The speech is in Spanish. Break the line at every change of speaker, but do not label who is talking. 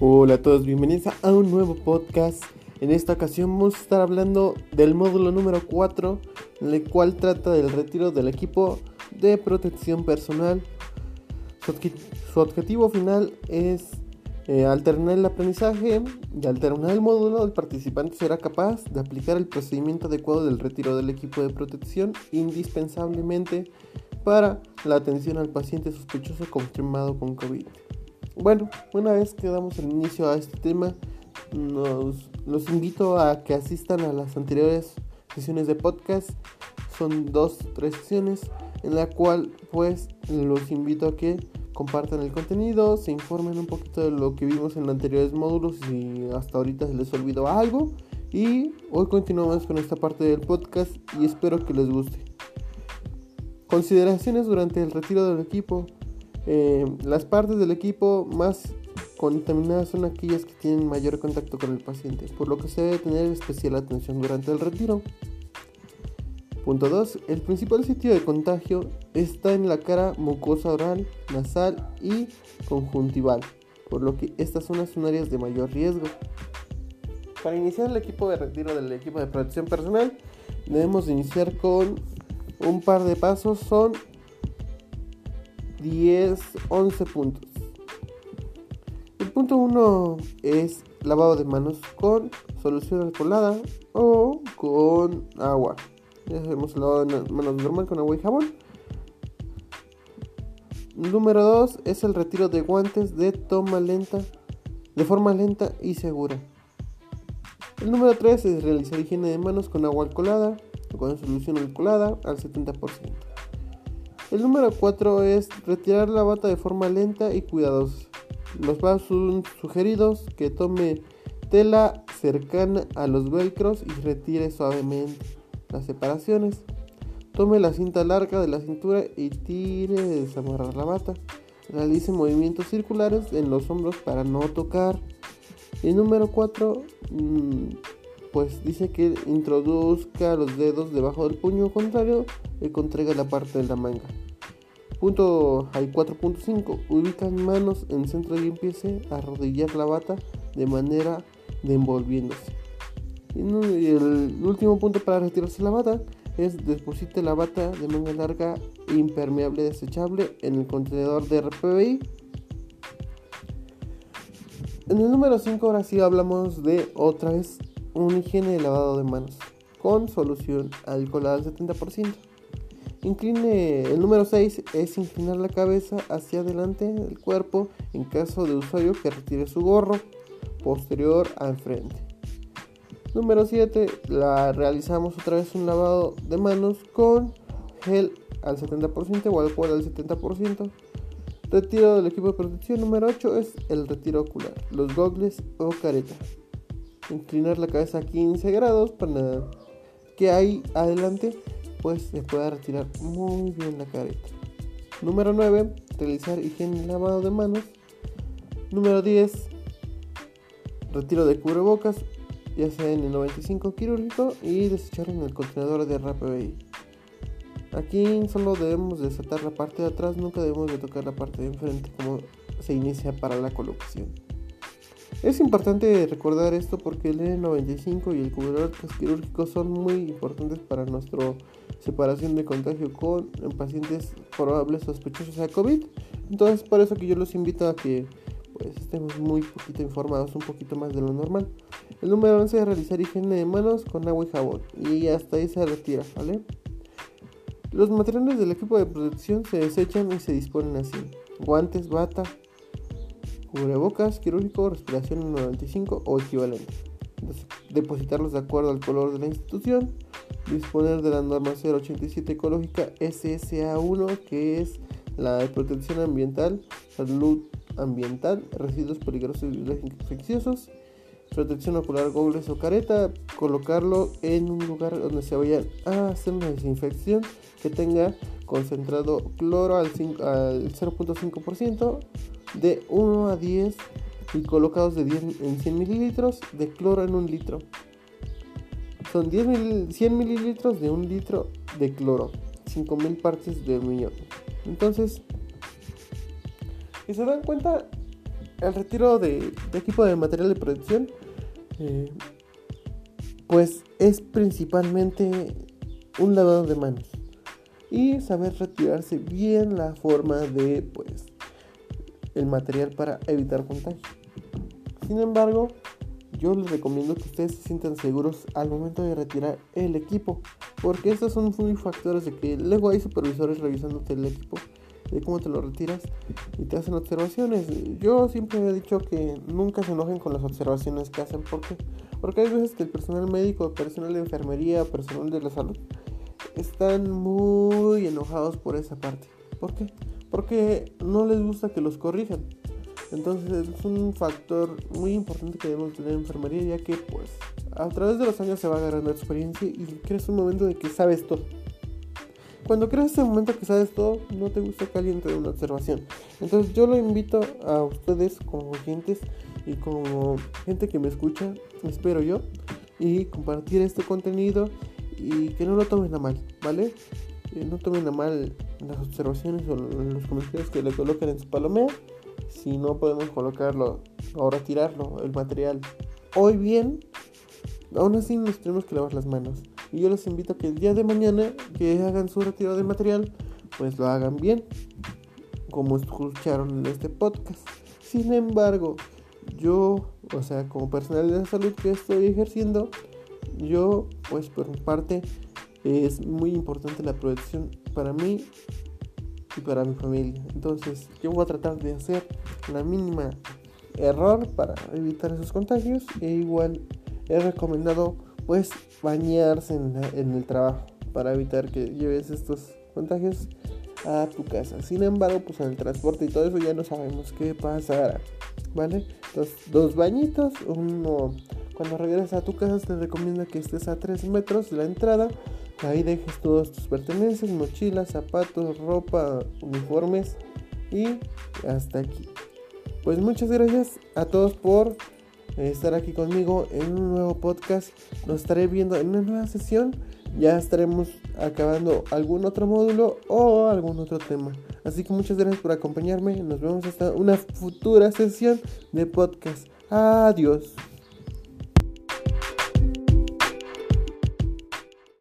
Hola a todos, bienvenidos a un nuevo podcast. En esta ocasión vamos a estar hablando del módulo número 4, el cual trata del retiro del equipo de protección personal. Su, objetivo final es eh, alternar el aprendizaje y al terminar el módulo el participante será capaz de aplicar el procedimiento adecuado del retiro del equipo de protección indispensablemente para la atención al paciente sospechoso confirmado con COVID. Bueno, una vez que damos el inicio a este tema, nos, los invito a que asistan a las anteriores sesiones de podcast. Son dos, tres sesiones en la cual pues los invito a que compartan el contenido, se informen un poquito de lo que vimos en los anteriores módulos y hasta ahorita se les olvidó algo. Y hoy continuamos con esta parte del podcast y espero que les guste. Consideraciones durante el retiro del equipo. Eh, las partes del equipo más contaminadas son aquellas que tienen mayor contacto con el paciente, por lo que se debe tener especial atención durante el retiro. Punto 2. El principal sitio de contagio está en la cara mucosa oral, nasal y conjuntival, por lo que estas zonas son áreas de mayor riesgo. Para iniciar el equipo de retiro del equipo de protección personal, debemos iniciar con un par de pasos, son 10, 11 puntos. El punto 1 es lavado de manos con solución alcoholada o con agua. Ya hemos lavado de manos normal con agua y jabón. Número 2 es el retiro de guantes de toma lenta, de forma lenta y segura. El número 3 es realizar higiene de manos con agua alcoholada o con solución alcoholada al 70%. El número 4 es retirar la bata de forma lenta y cuidadosa. Los pasos son sugeridos que tome tela cercana a los velcros y retire suavemente las separaciones. Tome la cinta larga de la cintura y tire de desamarrar la bata. Realice movimientos circulares en los hombros para no tocar. El número 4 pues dice que introduzca los dedos debajo del puño contrario y contraiga la parte de la manga. Punto hay 4.5. Ubican manos en centro y empiece a arrodillar la bata de manera de envolviéndose. Y el último punto para retirarse la bata es deposite la bata de manga larga impermeable desechable en el contenedor de RPBI. En el número 5 ahora sí hablamos de otra vez un higiene de lavado de manos con solución alcoholada al 70%. Incline, el número 6 es inclinar la cabeza hacia adelante del cuerpo en caso de usuario que retire su gorro posterior al frente. Número 7, la realizamos otra vez un lavado de manos con gel al 70% o alcohol al 70%. Retiro del equipo de protección número 8 es el retiro ocular, los gogles o careta inclinar la cabeza a 15 grados para que ahí adelante pues se pueda retirar muy bien la careta. Número 9, realizar higiene y lavado de manos. Número 10, retiro de cubrebocas, ya sea en el 95 quirúrgico y desechar en el contenedor de RAPBI. Aquí solo debemos desatar la parte de atrás, nunca debemos de tocar la parte de enfrente como se inicia para la colocación. Es importante recordar esto porque el N95 y el cubrebocas quirúrgico son muy importantes para nuestra separación de contagio con pacientes probables sospechosos de COVID. Entonces, por eso que yo los invito a que pues, estemos muy poquito informados, un poquito más de lo normal. El número 11 es realizar higiene de manos con agua y jabón. Y hasta ahí se retira, ¿vale? Los materiales del equipo de protección se desechan y se disponen así. Guantes, bata, cubrebocas quirúrgico, respiración 95 o equivalente. Depositarlos de acuerdo al color de la institución. Disponer de la norma 087 ecológica SSA1 que es la de protección ambiental, salud ambiental, residuos peligrosos y infecciosos. Protección ocular, gogles o careta, colocarlo en un lugar donde se vaya a hacer una desinfección que tenga concentrado cloro al, al 0.5% de 1 a 10 y colocados de 10 en 100 mililitros de cloro en un litro. Son 10 100 mililitros de un litro de cloro, 5000 partes de un millón. Entonces, si se dan cuenta, el retiro de, equipo de material de producción, eh, pues es principalmente un lavado de manos y saber retirarse bien la forma de pues el material para evitar contagio. Sin embargo, yo les recomiendo que ustedes se sientan seguros al momento de retirar el equipo, porque estos son muy factores de que luego hay supervisores revisándote el equipo, de cómo te lo retiras y te hacen observaciones. Yo siempre he dicho que nunca se enojen con las observaciones que hacen, porque porque hay veces que el personal médico, personal de enfermería, personal de la salud están muy enojados por esa parte. ¿Por qué? Porque no les gusta que los corrijan. Entonces es un factor muy importante que debemos tener en enfermería ya que pues a través de los años se va agarrando experiencia y crees un momento de que sabes todo. Cuando crees ese momento que sabes todo, no te gusta que alguien te una observación. Entonces yo lo invito a ustedes como oyentes y como gente que me escucha, espero yo, y compartir este contenido y que no lo tomen a mal, ¿vale? Eh, no tomen a mal las observaciones o los comentarios que le coloquen en su palomea si no podemos colocarlo o retirarlo, el material hoy bien, aún así nos tenemos que lavar las manos. Y yo los invito a que el día de mañana que hagan su retiro de material, pues lo hagan bien, como escucharon en este podcast. Sin embargo, yo, o sea, como personal de salud que estoy ejerciendo, yo, pues por mi parte, es muy importante la protección para mí y para mi familia. Entonces yo voy a tratar de hacer la mínima error para evitar esos contagios e igual he recomendado pues bañarse en, el trabajo para evitar que lleves estos contagios a tu casa. Sin embargo, pues en el transporte y todo eso ya no sabemos qué pasará. ¿Vale? Entonces, dos bañitos, uno cuando regresas a tu casa te recomiendo que estés a 3 metros de la entrada Ahí dejes todos tus pertenencias, mochilas, zapatos, ropa, uniformes y hasta aquí. Pues muchas gracias a todos por estar aquí conmigo en un nuevo podcast. Nos estaré viendo en una nueva sesión. Ya estaremos acabando algún otro módulo o algún otro tema. Así que muchas gracias por acompañarme. Nos vemos hasta una futura sesión de podcast. Adiós.